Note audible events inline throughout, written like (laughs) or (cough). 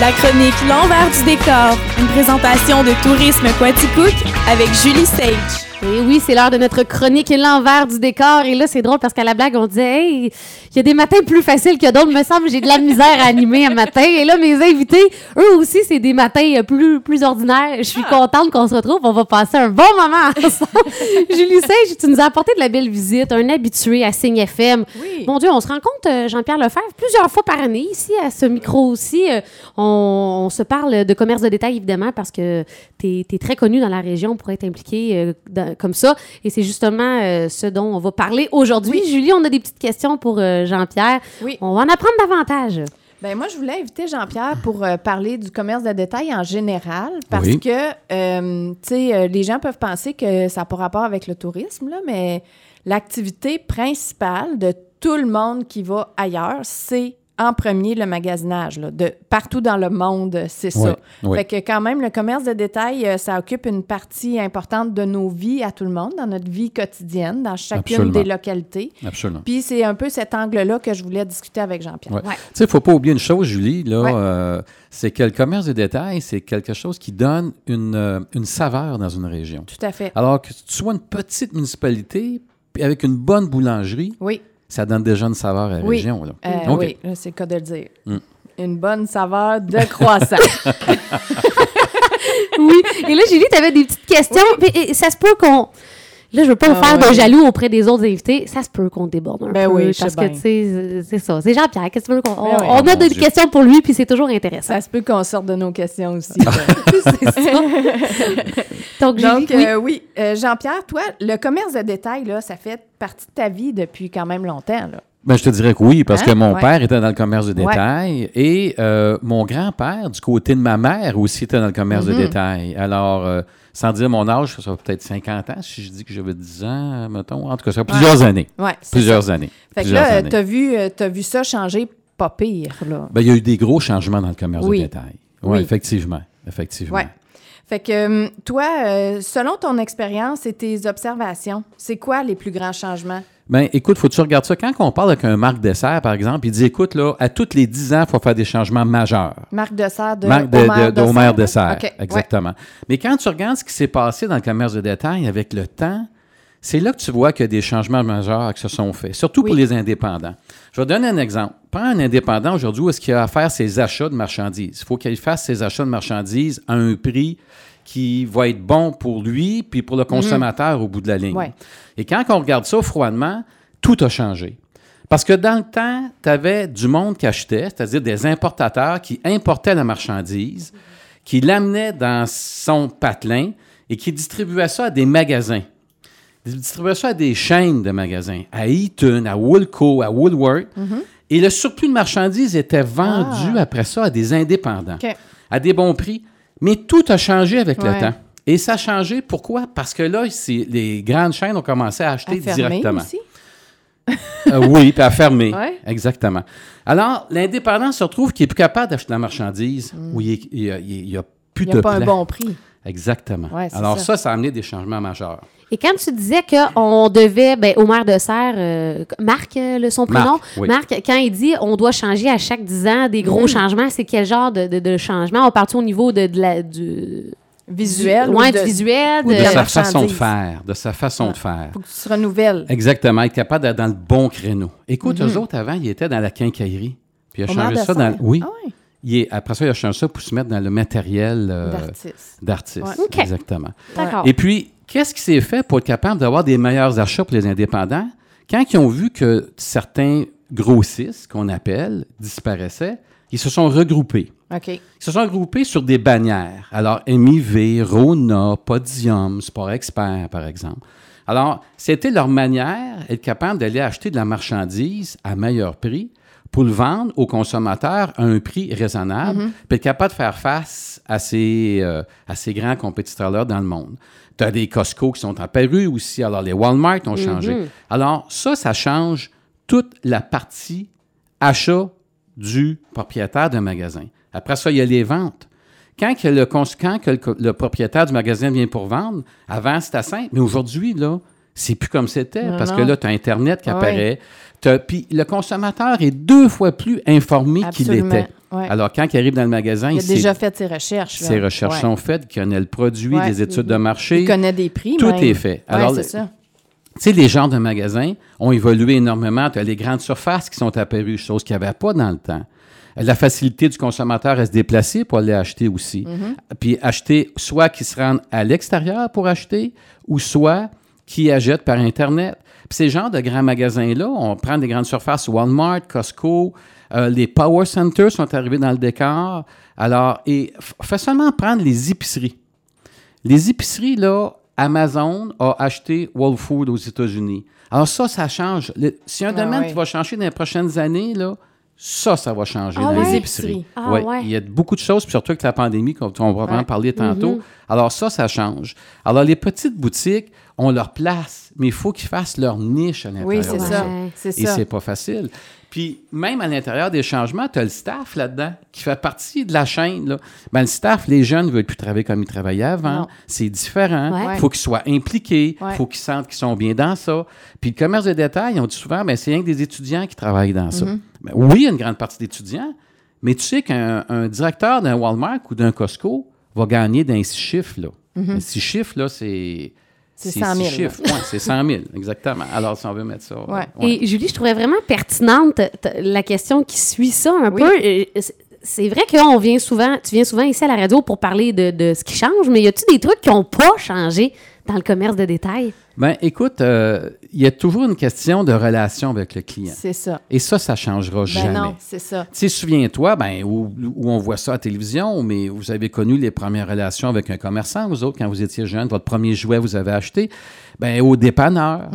La chronique L'envers du décor, une présentation de Tourisme Quaticook avec Julie Sage. Et oui, c'est l'heure de notre chronique L'envers du décor. Et là, c'est drôle parce qu'à la blague, on disait, hey, il y a des matins plus faciles que d'autres. me semble j'ai de la misère à animer un matin. Et là, mes invités, eux aussi, c'est des matins euh, plus, plus ordinaires. Je suis contente qu'on se retrouve. On va passer un bon moment ensemble. (laughs) Julie Sage, tu nous as apporté de la belle visite, un habitué à Signe FM. Oui. Mon Dieu, on se rencontre, euh, Jean-Pierre Lefebvre, plusieurs fois par année ici à ce micro aussi. Euh, on, on se parle de commerce de détail, évidemment, parce que tu es, très connu dans la région pour être impliqué euh, comme ça. Et c'est justement euh, ce dont on va parler aujourd'hui. Julie, on a des petites questions pour euh, Jean-Pierre. Oui. On va en apprendre davantage. Ben moi, je voulais inviter Jean-Pierre pour euh, parler du commerce de détail en général, parce Oui. que, euh, tu sais, euh, les gens peuvent penser que ça n'a pas rapport avec le tourisme, là, mais l'activité principale de tout le monde qui va ailleurs, c'est en premier le magasinage. Là, de partout dans le monde, c'est Oui, ça. oui. Fait que quand même, le commerce de détail, euh, ça occupe une partie importante de nos vies à tout le monde, dans notre vie quotidienne, dans chacune Absolument. des localités. Absolument. Puis c'est un peu cet angle-là que je voulais discuter avec Jean-Pierre. Ouais. Tu sais, il ne faut pas oublier une chose, Julie, là, Ouais. euh, c'est que le commerce de détail, c'est quelque chose qui donne une, euh, une saveur dans une région. Tout à fait. Alors que tu sois une petite municipalité, puis avec une bonne boulangerie, Oui. Ça donne déjà une saveur à la Oui. région. Là. Euh, OK. Oui, c'est le cas de le dire. Mm. Une bonne saveur de croissant. (laughs) (laughs) Oui. Et là, Julie, tu avais des petites questions. Mais, et, ça se peut qu'on. Là, je veux pas me Ah faire de jaloux auprès des autres invités. Ça se peut qu'on déborde un Ben peu. oui, je sais parce que, tu sais, c'est ça. C'est Jean-Pierre. Qu'est-ce que tu veux qu'on. Ben oui. on a mon des Dieu. questions pour lui, puis c'est toujours intéressant. ça se peut qu'on sorte de nos questions aussi. (laughs) (laughs) c'est ça. (laughs) Donc, Donc, oui. euh, oui, Euh, Jean-Pierre, toi, le commerce de détail, là, ça fait partie de ta vie depuis quand même longtemps. Là. Ben, je te dirais que oui, parce Hein? que mon Ouais. père était dans le commerce de Ouais. détail et euh, mon grand-père, du côté de ma mère, aussi était dans le commerce de détail. Alors, euh, sans dire mon âge, ça fait peut-être 50 ans, si je dis que j'avais 10 ans, mettons. En tout cas, ça fait plusieurs années. C'est Plusieurs ça. années. Fait que là, tu as vu, euh, vu ça changer pas pire. Là. Ben, il y a eu des gros changements dans le commerce Oui. de détail. Oui, Oui. effectivement. Effectivement. Ouais. Fait que euh, toi, euh, selon ton expérience et tes observations, c'est quoi les plus grands changements? Ben, écoute, faut que tu regardes ça. Quand on parle avec un Marc Dessert, par exemple, il dit, écoute, là, à tous les 10 ans, il faut faire des changements majeurs. Marc Dessert de Marc de, Homer de- de Dessert, Homer ouais. Exactement. Mais quand tu regardes ce qui s'est passé dans le commerce de détail avec le temps, c'est là que tu vois qu'il y a des changements majeurs qui se sont faits, surtout pour les indépendants. Je vais donner un exemple. Prends un indépendant aujourd'hui où est-ce qu'il a à faire ses achats de marchandises. Il faut qu'il fasse ses achats de marchandises à un prix qui va être bon pour lui puis pour le consommateur au bout de la ligne. Ouais. Et quand on regarde ça froidement, tout a changé. Parce que dans le temps, tu avais du monde qui achetait, c'est-à-dire des importateurs qui importaient la marchandise, qui l'amenaient dans son patelin et qui distribuaient ça à des magasins. Ils distribuaient ça à des chaînes de magasins, à Eaton, à Woolco, à Woolworth. Et le surplus de marchandises était vendu après ça à des indépendants, à des bons prix. Mais tout a changé avec le temps. Et ça a changé, pourquoi? Parce que là, les grandes chaînes ont commencé à acheter À fermer directement. aussi? Euh, oui, puis à fermer. (laughs) Ouais. Exactement. Alors, l'indépendant se retrouve qu'il n'est plus capable d'acheter la marchandise où il n'y a, y a plus Mm. Il n'y de a pas un bon prix. Exactement. Ouais, Alors, ça. ça. ça, a amené des changements majeurs. Et quand tu disais qu'on devait, ben, au maire de Serre, euh, Marc, euh, le, son prénom, Marc, oui. Marc, quand il dit on doit changer à chaque 10 ans des gros changements, c'est quel genre de, de, de changement? On part au niveau de, de la, du Visuel. du- ou ouais, de- du visuel, ou de, De sa façon de faire. De sa façon Ah. de faire. faut que tu te renouvelles. Exactement. Être capable d'être dans le bon créneau. Écoute, eux autres, avant, ils étaient dans la quincaillerie. Puis il a changé ça dans... Oui. Ah ouais. Il est- Après ça, il a changé ça pour se mettre dans le matériel euh, D'artiste. d'artiste. Ouais. OK. Exactement. D'accord. Et puis, qu'est-ce qui s'est fait pour être capable d'avoir des meilleurs achats pour les indépendants? Quand ils ont vu que certains grossistes, qu'on appelle, disparaissaient, ils se sont regroupés. OK. Ils se sont regroupés sur des bannières. Alors, MIV, Rona, Podium, Sport Expert, par exemple. Alors, c'était leur manière d'être capable d'aller acheter de la marchandise à meilleur prix pour le vendre aux consommateurs à un prix raisonnable, puis être capable de faire face à ces, euh, à ces grands compétiteurs-là dans le monde. Tu as des Costco qui sont apparus aussi, alors les Walmart ont changé. Alors, ça, ça change toute la partie achat du propriétaire d'un magasin. Après ça, il y a les ventes. Quand, que le, quand que le, le propriétaire du magasin vient pour vendre, avant, c'était simple. Mais aujourd'hui, là, c'est plus comme c'était. Parce que là, tu as Internet qui Ouais. apparaît. Puis le consommateur est deux fois plus informé qu'il était. Ouais. Alors, quand il arrive dans le magasin, il a sait- déjà fait ses recherches. là. ses recherches Ouais. sont faites, qu'il connaît le produit, Ouais. des études de marché. Il connaît des prix. Tout même. est fait. Alors, c'est ça. Tu sais, les genres de magasins ont évolué énormément. Tu as les grandes surfaces qui sont apparues, chose qu'il n'y avait pas dans le temps. La facilité du consommateur à se déplacer pour aller acheter aussi. Mm-hmm. Puis acheter, soit qui se rendent à l'extérieur pour acheter, ou soit qui achètent par Internet. Puis ces genres de grands magasins-là, on prend des grandes surfaces, Walmart, Costco, euh, les Power Centers sont arrivés dans le décor. Alors, et fais seulement prendre les épiceries. Les épiceries, là, Amazon a acheté Whole Foods aux États-Unis. Alors ça, ça change. Si un Ah domaine qui va changer dans les prochaines années, là, ça, ça va changer Ah dans les épiceries. Ah Ouais. ouais. Il y a beaucoup de choses, puis surtout avec la pandémie, comme on va en parler tantôt. Mhm. Alors ça, ça change. Alors les petites boutiques ont leur place, mais il faut qu'ils fassent leur niche à l'intérieur. Oui, c'est ça. C'est Et ça. c'est pas facile. Puis même à l'intérieur des changements, tu as le staff là-dedans qui fait partie de la chaîne. Là. Ben, le staff, les jeunes ne veulent plus travailler comme ils travaillaient avant. C'est différent. Il Ouais. faut qu'ils soient impliqués. Il Ouais. faut qu'ils sentent qu'ils sont bien dans ça. Puis le commerce de détail, on dit souvent, ben, c'est rien que des étudiants qui travaillent dans ça. Mm-hmm. Ben, oui, une grande partie d'étudiants, mais tu sais qu'un un directeur d'un Walmart ou d'un Costco va gagner d'un six chiffres. Là. Un Six chiffres, là, c'est... C'est six 100 000, là. chiffres. Ouais, c'est 100 000, exactement. Alors, si on veut mettre ça... Ouais. Et Julie, je trouvais vraiment pertinente la question qui suit ça un Oui. peu. C'est- C'est vrai qu'on vient souvent, tu viens souvent ici à la radio pour parler de, de ce qui change, mais y a-tu des trucs qui n'ont pas changé? Dans le commerce de détail? Ben, écoute, euh, il y a toujours une question de relation avec le client. C'est ça. Et ça, ça ne changera Ben jamais. non, c'est ça. Tu sais, souviens-toi, ben, où, où on voit ça à la télévision, mais vous avez connu les premières relations avec un commerçant, vous autres, quand vous étiez jeune, votre premier jouet vous avez acheté, ben, au dépanneur,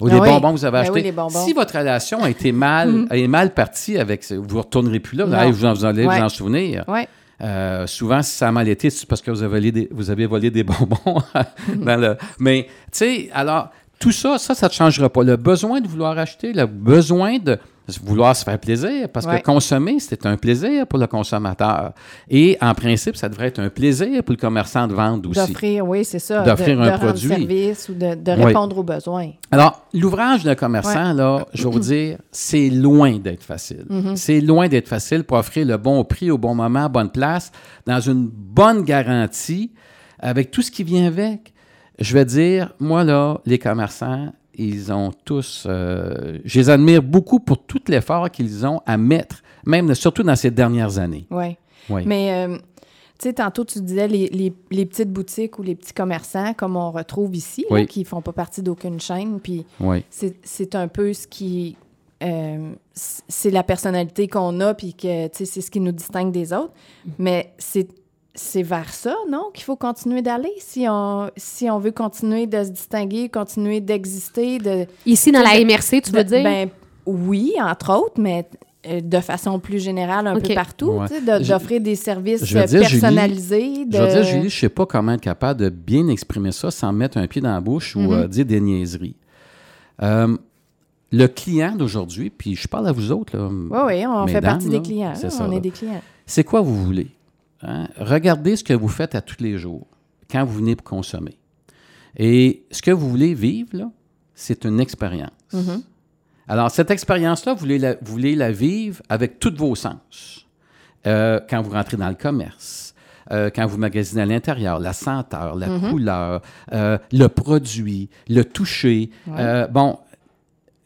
ou Ah oui. bonbons vous avez Ben acheté. oui, les bonbons. Si votre relation a été mal, (laughs) est mal partie avec, vous ne retournerez plus là. Hey, vous, en- vous allez Ouais. vous en souvenir. Oui. Euh, souvent, si ça a mal été, c'est parce que vous avez volé des, vous avez volé des (laughs) bonbons. (laughs) dans le... Mais, tu sais, alors, tout ça, ça, ça ne changera pas. Le besoin de vouloir acheter, le besoin de vouloir se faire plaisir, parce Ouais. que consommer, c'est un plaisir pour le consommateur. Et en principe, ça devrait être un plaisir pour le commerçant de vendre aussi. D'offrir, oui, c'est ça. D'offrir un de produit. service ou de, de Oui. répondre aux besoins. Alors, l'ouvrage d'un commerçant, là, je vais vous dire, c'est loin d'être facile. C'est loin d'être facile pour offrir le bon prix au bon moment, à bonne place, dans une bonne garantie, avec tout ce qui vient avec. Je vais dire, moi, là, les commerçants, ils ont tous. euh, je les admire beaucoup pour tout l'effort qu'ils ont à mettre, même surtout dans ces dernières années. Oui. Oui. Mais, euh, tu sais, tantôt, tu disais les, les- les petites boutiques ou les petits commerçants, comme on retrouve ici, là, qui font pas partie d'aucune chaîne. Puis Oui. c'est c'est un peu ce qui. euh, c'est la personnalité qu'on a, puis que, tu sais, c'est ce qui nous distingue des autres. Mais c'est. C'est vers ça, non, qu'il faut continuer d'aller si on, si on veut continuer de se distinguer, continuer d'exister, de, Ici, dans la MRC, tu veux dire? Ben, oui, entre autres, mais euh, de façon plus générale un peu partout, Ouais. d'offrir des services je Julie, personnalisés. de... Je veux dire, Julie, je ne sais pas comment être capable de bien exprimer ça sans mettre un pied dans la bouche ou euh, dire des niaiseries. Euh, le client d'aujourd'hui, puis je parle à vous autres, là, Oui, oui, on fait partie là, des clients. c'est là, ça, on est des clients. c'est quoi vous voulez? Hein? Regardez ce que vous faites à tous les jours quand vous venez pour consommer. Et ce que vous voulez vivre, c'est une expérience. Mhm. Alors, cette expérience-là, vous voulez, la, vous voulez la vivre avec tous vos sens. Euh, quand vous rentrez dans le commerce, euh, quand vous magasinez à l'intérieur, la senteur, la Mhm. couleur, euh, le produit, le toucher. Ouais. Bon,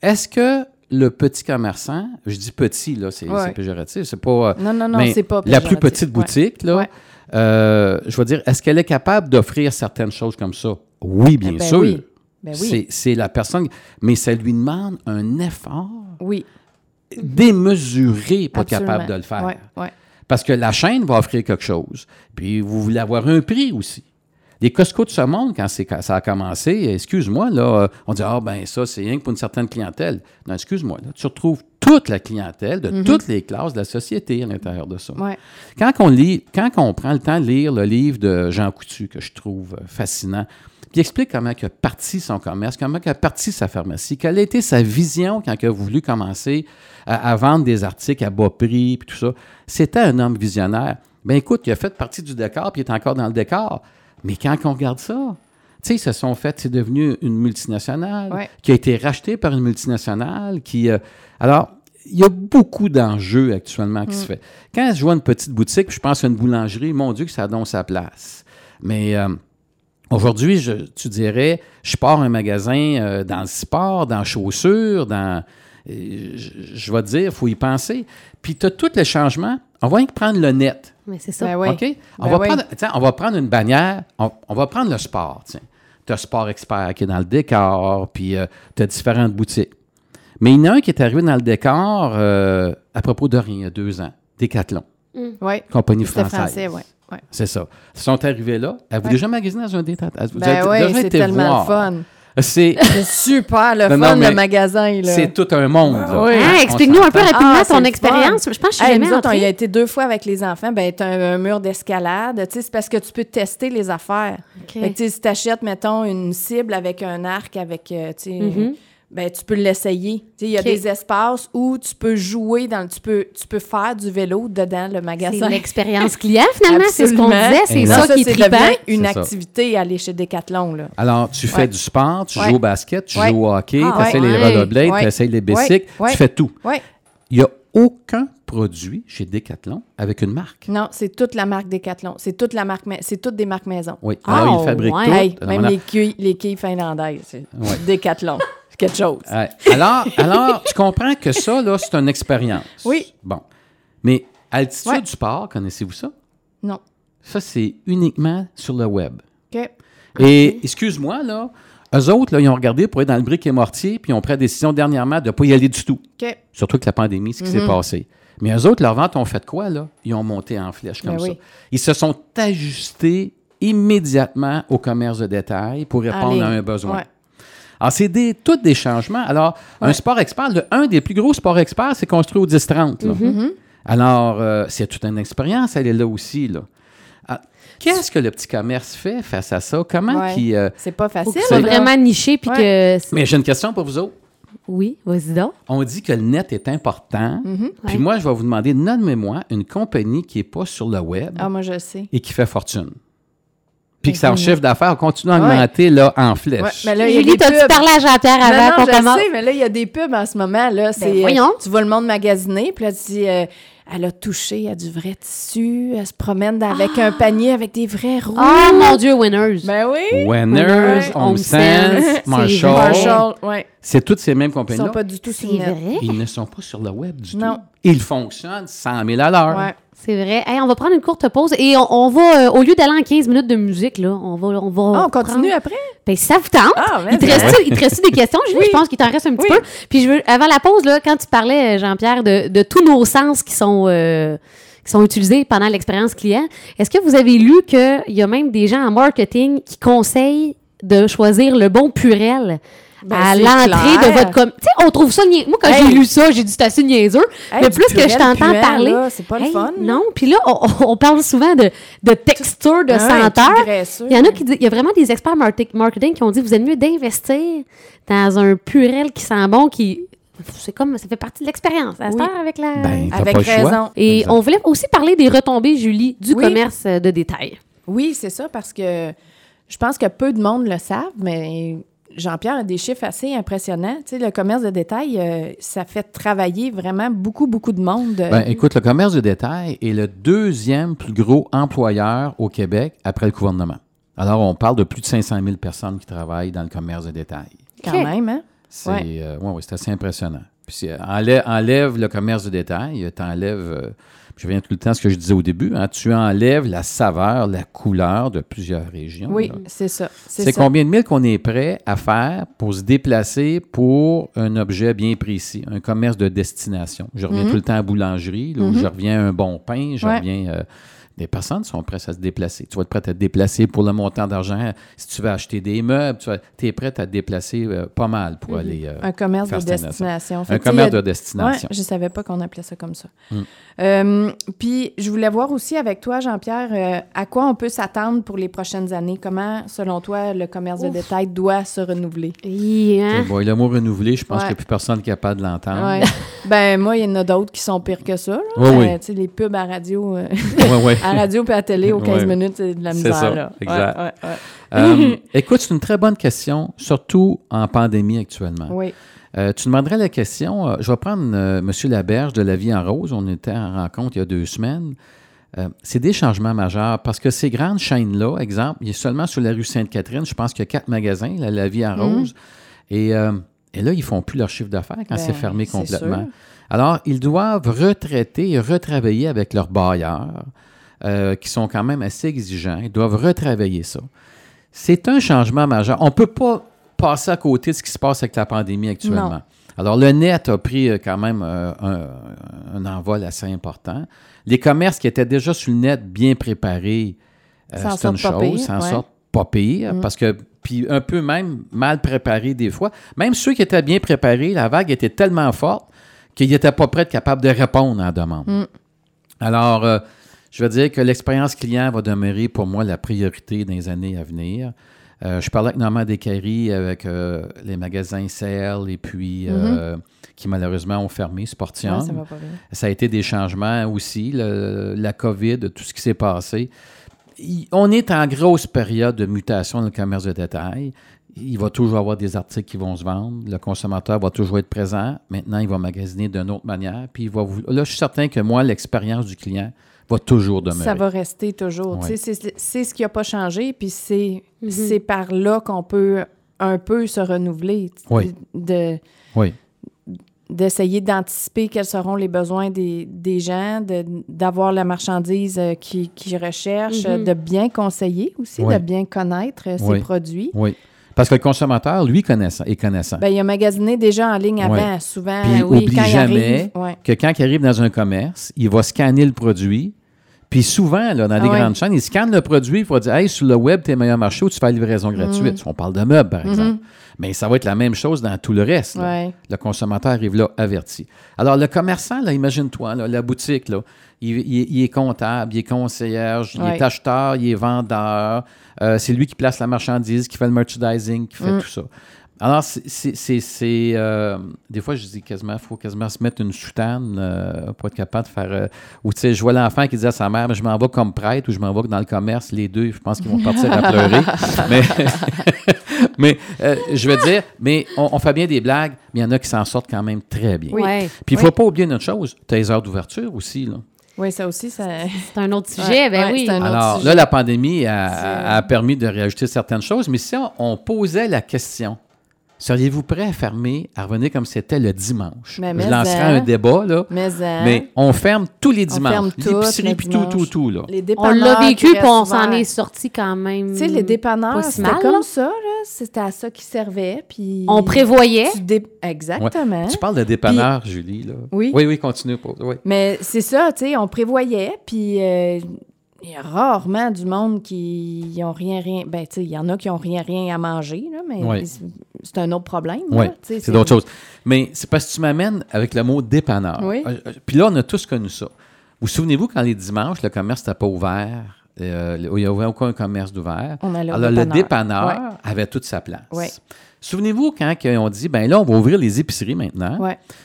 est-ce que le petit commerçant, je dis petit, là, c'est Ouais. péjoratif, c'est pas... euh, Non, non, non, mais c'est pas la plus petite Ouais. boutique, là, Ouais. euh, je veux dire, est-ce qu'elle est capable d'offrir certaines choses comme ça? Oui, bien Eh ben sûr. oui. Ben oui. C'est- la personne, mais ça lui demande un effort Oui, démesuré pour être capable de le faire. Parce que la chaîne va offrir quelque chose. Puis vous voulez avoir un prix aussi. Les Costco de ce monde, quand, ça a commencé, excuse-moi, là, euh, on dit Ah, ben ça, c'est rien que pour une certaine clientèle. Non, excuse-moi, là, tu retrouves toute la clientèle de toutes les classes de la société à l'intérieur de ça. Mhm. Ouais. Quand on lit, quand on prend le temps de lire le livre de Jean Coutu, que je trouve euh, fascinant, qui explique comment il a parti son commerce, comment il a parti sa pharmacie, quelle a été sa vision quand il a voulu commencer à, à vendre des articles à bas prix, puis tout ça. C'était un homme visionnaire. Ben écoute, il a fait partie du décor, puis il est encore dans le décor. Mais quand on regarde ça, tu sais, ils se sont fait, c'est devenu une multinationale Ouais. qui a été rachetée par une multinationale qui... euh, alors, il y a beaucoup d'enjeux actuellement qui Mm. se fait. Quand je vois une petite boutique, je pense à une boulangerie, mon Dieu, que ça donne sa place. Mais euh, aujourd'hui, je- tu dirais, je pars un magasin euh, dans le sport, dans chaussures, dans. Je, je vais te dire, il faut y penser. Puis tu as tous les changements. On va rien que prendre le net. Mais c'est ça. Ben oui. OK? On, Ben va oui. prendre, tiens, on va prendre une bannière, on, on va prendre le sport. Tu as Sport Expert qui est dans le décor, puis tu as différentes boutiques. Mais il y en a un qui est arrivé dans le décor euh, à propos de rien, il y a deux ans. Décathlon, Oui. compagnie française. français. Ouais. C'est ça. Ils sont arrivés là. Avez-vous Ouais. déjà magasiné dans un décathlon? Vous Ben avez oui, déjà c'est été tellement voir. le fun. (laughs) C'est, super le Non, fun, le magasin. c'est tout un monde. là. Oui. Ah, Explique-nous un peu rapidement Ah, ton expérience. Je pense que je suis Hey, jamais nous autres, on y a été deux fois avec les enfants. Ben, tu un, un mur d'escalade. C'est parce que tu peux tester les affaires. OK. Fait que, si tu achètes, mettons, une cible avec un arc, avec, euh, Mhm. Ben, tu peux l'essayer. Il y a des espaces où tu peux jouer, dans, tu, peux, tu peux faire du vélo dedans le C'est magasin. l'expérience client, (laughs) finalement. C'est ce qu'on disait. C'est ça ça, qui est c'est trippant. devient une C'est activité aller chez Decathlon. Là. Alors, tu fais Ouais. du sport, tu Ouais. joues au basket, tu Ouais. joues au hockey, Ah, tu essaies ouais. les rollerblades, tu essaies les bicycles, Ouais. tu fais tout. Il n'y a aucun produit chez Decathlon avec une marque. Non, c'est toute la marque Decathlon. C'est toute la marque, ma- c'est toutes des marques maison. Oui. Ah, Alors, ils fabriquent ouais. tout. Hey, même a- les quilles, les quilles finlandaises, c'est Ouais. Decathlon. C'est quelque chose. Alors, alors, tu comprends que ça, là, c'est une expérience. Oui. Bon. Mais Altitude Ouais. du Sport, connaissez-vous ça? Non. Ça, c'est uniquement sur le web. OK. Et excuse-moi, là, eux autres, là, ils ont regardé pour être dans le brique et mortier, puis ils ont pris la décision dernièrement de ne pas y aller du tout. OK. Surtout que la pandémie, ce qui Mhm. s'est passé. Mais eux autres, leurs ventes ont fait quoi, là? Ils ont monté en flèche comme Ben ça. oui. Ils se sont ajustés immédiatement au commerce de détail pour répondre à un besoin. Ouais. Alors, c'est des, tous des changements. Alors, un sport expert, le, un des plus gros sports experts, c'est construit au 10-30. là. Mhm. Alors, euh, c'est toute une expérience, elle est là aussi. Là. Ah, Qu'est-ce que le petit commerce fait face à ça? Comment Ouais. qu'il... euh, C'est pas facile. vraiment niché puis Ouais. que. Mais j'ai une question pour vous autres. Oui, vas-y donc. On dit que le net est important. Mhm. Puis Ouais. moi, je vais vous demander, nommez-moi une compagnie qui n'est pas sur le web Ah, moi, je le sais. et qui fait fortune. Puis que son Mhm. chiffre d'affaires continue à Ouais. augmenter là, en flèche. Ouais, mais là, Julie, t'as-tu parlé à Jean-Pierre avant non, qu'on je commence? sais, mais là, il y a des pubs en ce moment. Là, c'est, euh, voyons. tu vois le monde magasiner, puis là, tu dis, euh, elle a touché à du vrai tissu, elle se promène dans- avec un panier avec des vrais roues. Ah, mon Dieu, Winners. Ben oui. Winners. Home Sense, Marshall. Marshall, ouais. c'est toutes ces mêmes Ils compagnies-là. sont pas du tout sur. Ils ne sont pas sur le web du Non. tout. Ils fonctionnent 100 000 à l'heure. Ouais. C'est vrai. Hey, on va prendre une courte pause et on, on va, euh, au lieu d'aller en 15 minutes de musique, là, on va. On, va Ah, on continue après? Ben, ça vous tente. Ah, il, te ben. reste, il te reste des questions, Julie? Oui. Je pense qu'il t'en reste un petit Oui. peu. Puis je veux, avant la pause, là, quand tu parlais, euh, Jean-Pierre, de, de tous nos sens qui sont, euh, qui sont utilisés pendant l'expérience client, est-ce que vous avez lu qu'il y a même des gens en marketing qui conseillent de choisir le bon purel Ben, à l'entrée de votre com. Tu sais, on trouve ça niaiseux. Moi, quand Hey. j'ai lu ça, j'ai dit c'est assez niaiseux. Hey, mais plus que je t'entends parler. c'est pas le Hey, fun. Non, puis là, on, on parle souvent de, de texture, de Ah, senteur. Il y en a qui disent, il y a vraiment des experts marketing qui ont dit vous êtes mieux d'investir dans un purel qui sent bon, qui c'est comme ça fait partie de l'expérience. À Oui. avec la Ben, Avec choix. raison. et Exact. on voulait aussi parler des retombées, Julie, du Oui. commerce euh, de détail. Oui, c'est ça, parce que je pense que peu de monde le savent, mais Jean-Pierre a des chiffres assez impressionnants. Tu sais, le commerce de détail, euh, ça fait travailler vraiment beaucoup, beaucoup de monde. Ben, écoute, le commerce de détail est le deuxième plus gros employeur au Québec après le gouvernement. Alors, on parle de plus de 500 000 personnes qui travaillent dans le commerce de détail. quand même, hein? C'est Ouais. euh, ouais, ouais, c'est assez impressionnant. Puis, c'est- enlève, enlève le commerce de détail, tu enlèves, je reviens tout le temps à ce que je disais au début, hein, tu enlèves la saveur, la couleur de plusieurs régions. Oui, c'est ça. C'est combien de milles qu'on est prêt à faire pour se déplacer pour un objet bien précis, un commerce de destination? Je reviens Mhm. tout le temps à boulangerie, là, où Mhm. je reviens à un bon pain, je Ouais. reviens. euh, des personnes sont prêtes à se déplacer. Tu vas être prête à te déplacer pour le montant d'argent. Si tu veux acheter des meubles, tu es prête à te déplacer euh, pas mal pour aller. euh, Un commerce faire de destination. Fait un commerce a- de destination. Ouais, je savais pas qu'on appelait ça comme ça. Mm. Euh, Puis, je voulais voir aussi avec toi, Jean-Pierre, euh, à quoi on peut s'attendre pour les prochaines années? Comment, selon toi, le commerce de détail doit se renouveler? Et, hein, Ok, bon, le mot renouvelé, je pense Ouais. qu'il n'y a plus personne qui est capable de l'entendre. Ouais. (laughs) ben, moi, il y en a d'autres qui sont pires que ça. là. Oui, oui. Euh, les pubs à radio, euh, Ouais, ouais. À radio puis à télé aux 15 (laughs) Ouais. minutes, c'est de la misère. ça, là. exact. Ouais, ouais, Euh, (laughs) écoute, c'est une très bonne question, surtout en pandémie actuellement. Oui. Euh, tu demanderais la question, euh, je vais prendre M. Laberge de La Vie en Rose, on était en rencontre il y a deux semaines. C'est des changements majeurs parce que ces grandes chaînes-là, exemple, il y a seulement sur la rue Sainte-Catherine, je pense qu'il y a quatre magasins, là, La Vie en Rose, et, et là, ils font plus leur chiffre d'affaires quand Ben, c'est fermé c'est complètement. sûr. Alors, ils doivent retraiter et retravailler avec leurs bailleurs, euh, qui sont quand même assez exigeants. Ils doivent retravailler ça. C'est un changement majeur. On ne peut pas passer à côté de ce qui se passe avec la pandémie actuellement. Non. Alors, le net a pris euh, quand même euh, un, un envol assez important. Les commerces qui étaient déjà sur le net bien préparés, euh, c'est une chose, pire, s'en ouais. sortent pas pire, Mm. parce que, puis un peu même mal préparés des fois. Même ceux qui étaient bien préparés, la vague était tellement forte qu'ils n'étaient pas prêts, capables de répondre à la demande. Mm. Alors, euh, je veux dire que l'expérience client va demeurer pour moi la priorité dans les années à venir. Euh, je parlais avec Normand Descaries, avec euh, les magasins CL et puis euh, qui malheureusement ont fermé, Sportium. Mm-hmm. Ouais, ça va pas bien. Ça a été des changements aussi, le- la COVID, tout ce qui s'est passé. Il- on est en grosse période de mutation dans le commerce de détail. Il va toujours avoir des articles qui vont se vendre. Le consommateur va toujours être présent. Maintenant, il va magasiner d'une autre manière. Puis il va vous- Là, je suis certain que moi, l'expérience du client va toujours demeurer. Ça va rester toujours. Ouais. C'est c'est ce qui n'a pas changé, puis c'est Mhm. c'est par là qu'on peut un peu se renouveler. Oui. De, Oui, d'essayer d'anticiper quels seront les besoins des, des gens, de- d'avoir la marchandise euh, qui, qui recherchent, Mhm. de bien conseiller aussi, Oui. de bien connaître euh, ses Oui. produits. oui. Parce que le consommateur, lui, connaissant, est connaissant. Ben, il a magasiné déjà en ligne Ouais. avant, souvent. Puis oui, oublie quand il jamais arrive. Ouais. que quand il arrive dans un commerce, il va scanner le produit. Puis souvent, là, dans les Ah ouais. grandes chaînes, il scanne le produit, il va dire Hey, sur le web, t'es meilleur marché ou tu fais la livraison gratuite. On parle de meubles, par exemple. Mais ça va être la même chose dans tout le reste. Ouais. Le consommateur arrive là averti. Alors, le commerçant, là, imagine-toi, la boutique, là, il, il- il est comptable, il est concierge, il Ouais. est acheteur, il est vendeur. Euh, c'est lui qui place la marchandise, qui fait le merchandising, qui fait Mm. tout ça. Alors, c'est- c'est. c'est- c'est, euh, des fois, je dis quasiment, il faut quasiment se mettre une soutane euh, pour être capable de faire. euh, ou tu sais, je vois l'enfant qui dit à sa mère, Mais je m'en vais comme prêtre ou je m'en vais dans le commerce. Les deux, je pense qu'ils vont partir à pleurer. (laughs) Mais, (laughs) mais euh, je veux dire, mais on, on fait bien des blagues, mais il y en a qui s'en sortent quand même très bien. Oui. Puis il ne faut Oui. pas oublier une autre chose, tu as les heures d'ouverture aussi. Là. Oui, ça aussi, ça. C'est un autre sujet, Ouais, ben ouais, oui. c'est un- autre Alors sujet. là, la pandémie a, a- permis de réajouter certaines choses, mais si on, on posait la question, seriez-vous prêt à fermer, à revenir comme c'était le dimanche? Mais- Je mais lancerais en- un débat, là, Mais, euh, mais on ferme tous les on ferme dimanches. tout L'épicerie, puis tout, tout, tout, là. les On l'a vécu, qui puis on s'en est sorti quand même. Tu sais, les dépanneurs, si c'était comme là. ça, là. C'était à ça qu'ils servaient, puis... On prévoyait. tu dé- Exactement. Tu parles de dépanneur, Julie, là. Oui. Oui, oui, continue. Pour... Oui. Mais c'est ça, tu sais, on prévoyait, puis euh, il y a rarement du monde qui ont rien, rien... Ben, tu sais, il y en a qui ont rien, rien à manger, là, mais c'est- un autre problème, Oui, c'est d'autres choses. Mais c'est parce que tu m'amènes avec le mot dépanneur. Oui. Euh, euh, Puis là, on a tous connu ça. Vous souvenez-vous quand les dimanches, le commerce n'était pas ouvert, euh, il n'y avait aucun commerce d'ouvert? On Alors, le dépanneur. Ouais. avait toute sa place. Ouais. Souvenez-vous quand ont dit, ben là, on va ouvrir les épiceries maintenant.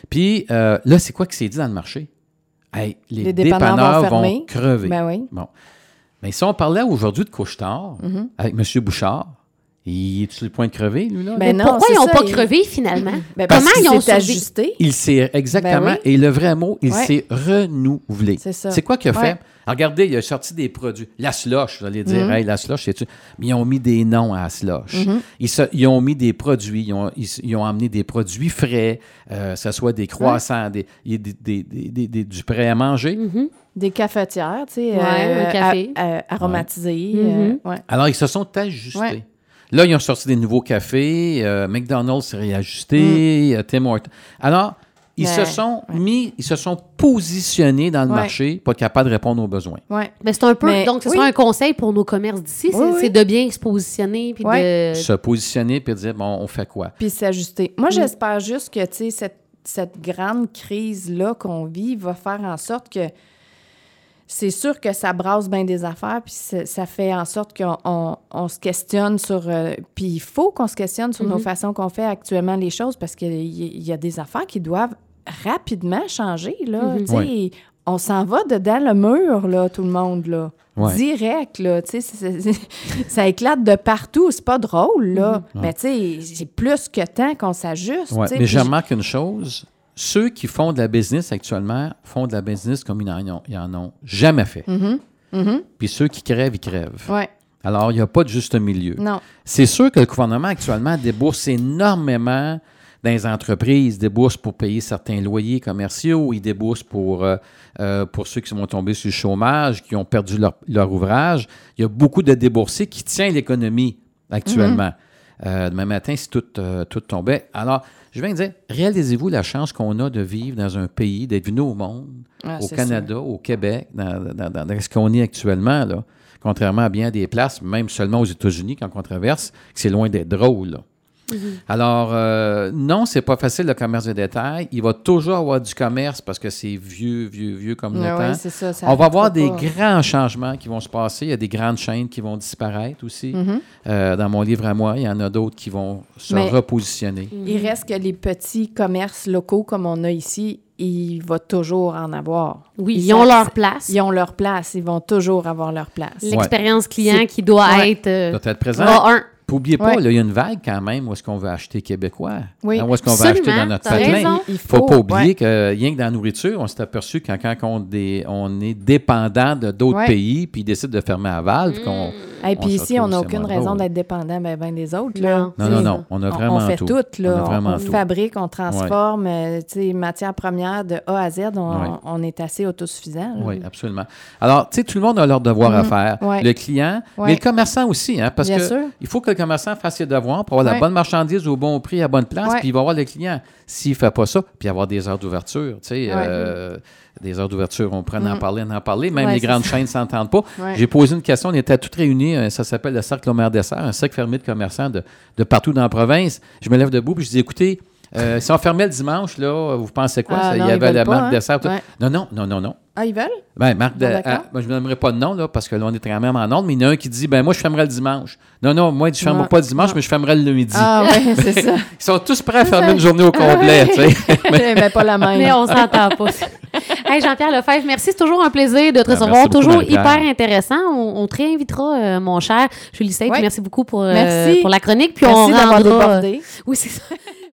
Puis euh, là, c'est quoi qui s'est dit dans le marché? Hey, les, Les dépanneurs dépanneurs, vont vont, fermer. crever. Ben oui. Bon. Mais si on parlait aujourd'hui de Couche-Tard Mhm. avec M. Bouchard, il est sur le point de crever, lui, là? Ben Mais non, pourquoi ils n'ont pas il- crevé finalement? Ben, Parce Comment ils ont s'est ajusté. Il s'est exactement, Ben oui. et le vrai mot, il Ouais. s'est renouvelé. C'est ça. C'est quoi qu'il a Ouais. fait? Alors, regardez, il a sorti des produits. La slush, vous allez dire, Mhm. hey, la slush, c'est-tu? Mais ils ont mis des noms à la slush. Mhm. ils, se- ils ont mis des produits, ils ont, ils, ils ont amené des produits frais, euh, que ce soit des croissants, des, il y a des, des- des- des- des- du prêt à manger. Mhm. Des cafetières, tu sais, Ouais, un café. a- a- aromatisés. Ouais. euh, ouais. Alors, ils se sont ajustés. Là, ils ont sorti des nouveaux cafés. euh, McDonald's s'est réajusté. euh, Tim Hortons. Alors, ils Mm. Mais- se sont ouais. mis, ils se sont positionnés dans le Ouais. marché pour être capables de répondre aux besoins. Ouais. Ben, c'est un peu. Mais- donc, ce oui. sera un conseil pour nos commerces d'ici, c'est Oui, oui. c'est de bien se positionner. Puis Ouais. de... Se positionner puis dire, bon, on fait quoi? Puis s'ajuster. Moi, j'espère juste que, tu sais, cette, cette grande crise-là qu'on vit va faire en sorte que c'est sûr que ça brasse bien des affaires, puis ça ça fait en sorte qu'on on, on se questionne sur... euh, puis il faut qu'on se questionne sur nos Mhm. façons qu'on fait actuellement les choses, parce qu'il y, il y a des affaires qui doivent rapidement changer, là. Mhm. Tu sais, on s'en va dedans le mur, là, tout le monde, là. Ouais. Direct, là. Tu sais, ça éclate de partout. C'est pas drôle, là. Mais tu sais, c'est plus que temps qu'on s'ajuste. Ouais, Mais je remarque une chose. Ceux qui font de la business actuellement font de la business comme ils en ont, jamais fait. Mhm, mhm. Puis ceux qui crèvent, ils crèvent. Ouais, Alors, il n'y a pas de juste milieu. non. C'est sûr que le gouvernement actuellement débourse énormément dans les entreprises, débourse pour payer certains loyers commerciaux, il débourse pour, euh, euh, pour ceux qui vont tomber sur le chômage, qui ont perdu leur, leur ouvrage. Il y a beaucoup de déboursés qui tient l'économie actuellement. Euh, demain matin, si tout, euh, tout tombait. Alors, je viens de dire, réalisez-vous la chance qu'on a de vivre dans un pays, d'être venu au monde, Ah, au Canada, au Québec, dans, dans- dans- dans ce qu'on est actuellement, là, contrairement à bien des places, même seulement aux États-Unis, quand on traverse, que c'est loin d'être drôle. là. Alors, euh, non, c'est pas facile le commerce de détail. Il va toujours avoir du commerce parce que c'est vieux, vieux, vieux comme le Ouais, temps. ça, ça On va avoir des pas. grands changements qui vont se passer. Il y a des grandes chaînes qui vont disparaître aussi. Mhm. Euh, dans mon livre à moi, il y en a d'autres qui vont se Mais- repositionner. Il reste que les petits commerces locaux comme on a ici, il va toujours en avoir. Oui, Ils ils ont leur place. Ils ont leur place. Ils vont toujours avoir leur place. L'expérience client qui doit Ouais. être euh, Doit être présent. A1. Puis N'oubliez pas, Ouais. il y a une vague quand même où est-ce qu'on veut acheter québécois. Oui. Hein, où est-ce qu'on veut acheter dans notre patelin. Il Il faut pas oublier ouais. que rien que dans la nourriture, on s'est aperçu que quand, quand on, dé- on est dépendant de d'autres Ouais. pays, puis ils décident de fermer à Val, puis qu'on... Et puis se ici, on n'a aucune raison d'être dépendant ben, ben des autres. Non. Là. Non, Tu sais, non, non, on a on- vraiment on fait tout. tout. Là. On tout. fabrique, on transforme, euh, matière première de A à Z, on, est assez autosuffisant. là. Oui, absolument. Alors, tu sais, tout le monde a leur devoir à Mhm. faire. Le client, mais le commerçant aussi, hein, parce Bien que sûr. il faut que le commerçant fasse ses devoirs pour avoir Ouais. la bonne marchandise au bon prix, à bonne place, puis il va voir le client. S'il ne fait pas ça, puis avoir des heures d'ouverture, tu sais, euh, des heures d'ouverture, on prend en Mhm. parler, en parler, même les grandes ça. chaînes ne s'entendent pas. J'ai posé une question, on était toutes réunis, euh, ça s'appelle le Cercle Omer Dessert, un cercle fermé de commerçants de, de partout dans la province. Je me lève debout, puis je dis, écoutez, euh, si on fermait le dimanche, là, vous pensez quoi? Ah, Ça, non, il y ils avait veulent la pas, marque hein? dessert. Ouais. Non, non, non, non, non. Ah, ils veulent? Ben, Marc, de- ah, ben, je ne nommerai pas de nom, là, parce que là, on est quand même en ordre, mais il y en a un qui dit, ben, moi, je fermerai le dimanche. Non, non, moi, je ne fermerai Ouais. pas le dimanche, Non. mais je fermerai le lundi. Ah, oui, (laughs) c'est ça. Ils sont tous prêts à fermer une journée au complet, tu sais. (laughs) (laughs) mais pas la même. Mais on s'entend pas. hey, Jean-Pierre Lefebvre, merci. C'est toujours un plaisir de te Ah, recevoir. toujours hyper intéressant. On, on te réinvitera, euh, mon cher Julie Seyck. Ouais. Merci beaucoup pour, euh, Merci. pour la chronique. Puis Merci on rendra. Oui, c'est ça.